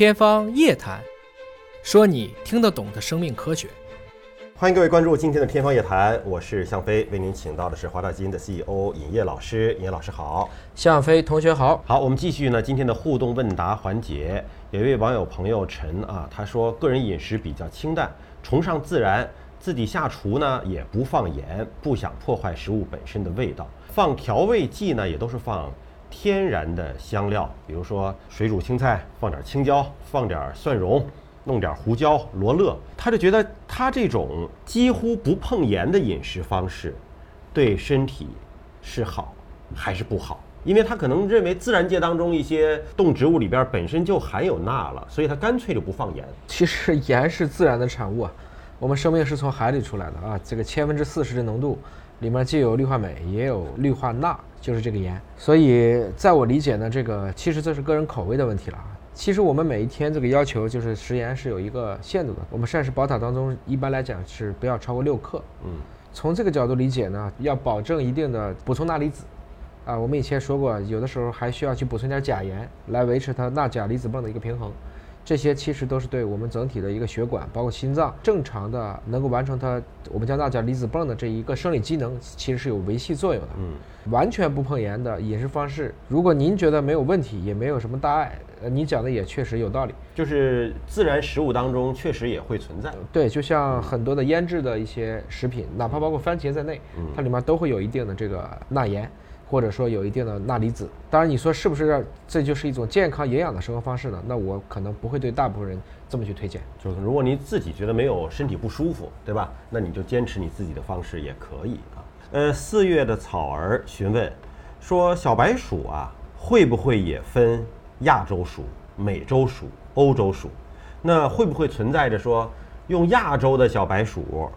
天方夜谭，说你听得懂的生命科学。欢迎各位关注今天的《天方夜谭》，我是向飞，为您请到的是华大基因的 CEO 尹烨老师。尹烨老师好，向飞同学好。好，我们继续呢今天的互动问答环节。有一位网友朋友陈啊，他说个人饮食比较清淡，崇尚自然，自己下厨呢也不放盐，不想破坏食物本身的味道，放调味剂呢也都是放天然的香料，比如说水煮青菜放点青椒，放点蒜蓉。弄点胡椒、罗勒，他就觉得他这种几乎不碰盐的饮食方式，对身体是好还是不好？因为他可能认为自然界当中一些动植物里边本身就含有钠了，所以他干脆就不放盐。其实盐是自然的产物啊，我们生命是从海里出来的啊，这个千分之四十的浓度里面既有氯化镁，也有氯化钠，就是这个盐。所以在我理解呢，这个其实这是个人口味的问题了啊。其实我们每一天这个要求就是食盐是有一个限度的。我们膳食宝塔当中一般来讲是不要超过六克。嗯，从这个角度理解呢，要保证一定的补充钠离子。啊，我们以前说过，有的时候还需要去补充点钾盐来维持它钠钾离子泵的一个平衡。这些其实都是对我们整体的一个血管，包括心脏正常的能够完成它我们叫钠钾离子泵的这一个生理机能，其实是有维系作用的。嗯，完全不碰盐的饮食方式，如果您觉得没有问题，也没有什么大碍。呃，你讲的也确实有道理，就是自然食物当中确实也会存在。对，就像很多的腌制的一些食品，哪怕包括番茄在内，它里面都会有一定的这个钠盐，或者说有一定的钠离子。当然，你说是不是这就是一种健康营养的生活方式呢？那我可能不会对大部分人这么去推荐。就是如果您自己觉得没有身体不舒服，对吧？那你就坚持你自己的方式也可以啊。呃，四月的草儿询问说，小白鼠啊会不会也分？亚洲鼠、美洲鼠、欧洲鼠，那会不会存在着说用亚洲的小白鼠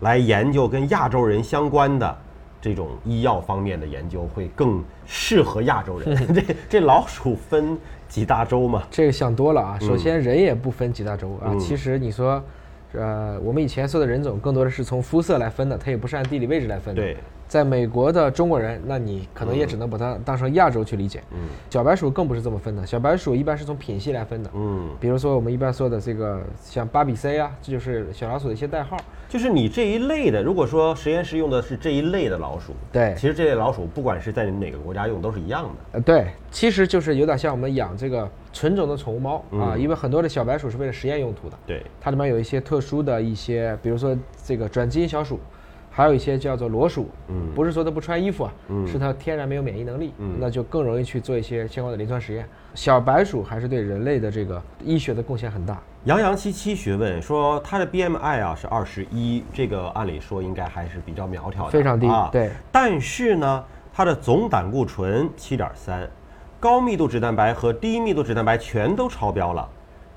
来研究跟亚洲人相关的这种医药方面的研究会更适合亚洲人？这这老鼠分几大洲吗？这个想多了啊！首先人也不分几大洲啊，其实你说，呃，我们以前说的人种更多的是从肤色来分的，它也不是按地理位置来分的。对。在美国的中国人，那你可能也只能把它当成亚洲去理解。嗯，小白鼠更不是这么分的，小白鼠一般是从品系来分的。嗯，比如说我们一般说的这个像巴比 C 啊，这就是小老鼠的一些代号。就是你这一类的，如果说实验室用的是这一类的老鼠，对，其实这类老鼠不管是在哪个国家用都是一样的。呃，对，其实就是有点像我们养这个纯种的宠物猫啊，因为很多的小白鼠是为了实验用途的。对，它里面有一些特殊的一些，比如说这个转基因小鼠。还有一些叫做裸鼠，嗯，不是说它不穿衣服啊，嗯，是它天然没有免疫能力，嗯，那就更容易去做一些相关的临床实验。小白鼠还是对人类的这个医学的贡献很大。杨洋七七询问说，他的 BMI 啊是二十一，这个按理说应该还是比较苗条的，非常低啊，对。但是呢，它的总胆固醇七点三，高密度脂蛋白和低密度脂蛋白全都超标了，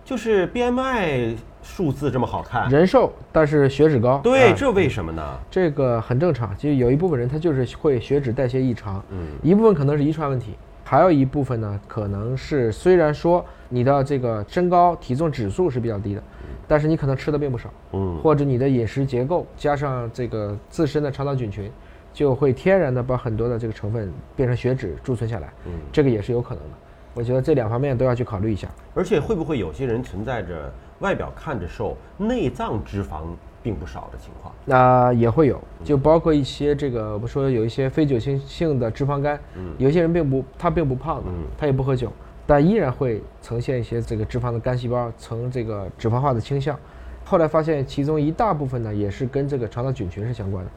就是 BMI。数字这么好看，人瘦但是血脂高，对，这为什么呢？这个很正常，就有一部分人他就是会血脂代谢异常，嗯，一部分可能是遗传问题，还有一部分呢，可能是虽然说你的这个身高体重指数是比较低的，但是你可能吃的并不少，嗯，或者你的饮食结构加上这个自身的肠道菌群，就会天然的把很多的这个成分变成血脂贮存下来，嗯，这个也是有可能的。我觉得这两方面都要去考虑一下，而且会不会有些人存在着？外表看着瘦，内脏脂肪并不少的情况，那也会有，就包括一些这个，我们说有一些非酒精性的脂肪肝，嗯，有些人并不他并不胖的，嗯，他也不喝酒，但依然会呈现一些这个脂肪的肝细胞呈这个脂肪化的倾向。后来发现其中一大部分呢，也是跟这个肠道菌群是相关的。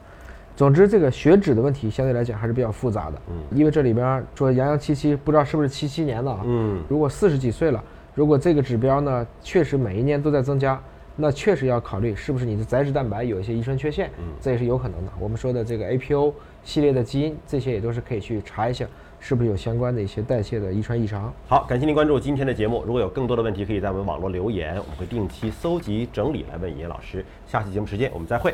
总之，这个血脂的问题相对来讲还是比较复杂的，嗯，因为这里边说杨洋七七不知道是不是七七年的啊，嗯，如果四十几岁了。如果这个指标呢，确实每一年都在增加，那确实要考虑是不是你的载脂蛋白有一些遗传缺陷，嗯，这也是有可能的。我们说的这个 APO 系列的基因，这些也都是可以去查一下，是不是有相关的一些代谢的遗传异常。好，感谢您关注今天的节目。如果有更多的问题，可以在我们网络留言，我们会定期搜集整理来问尹老师。下期节目时间我们再会。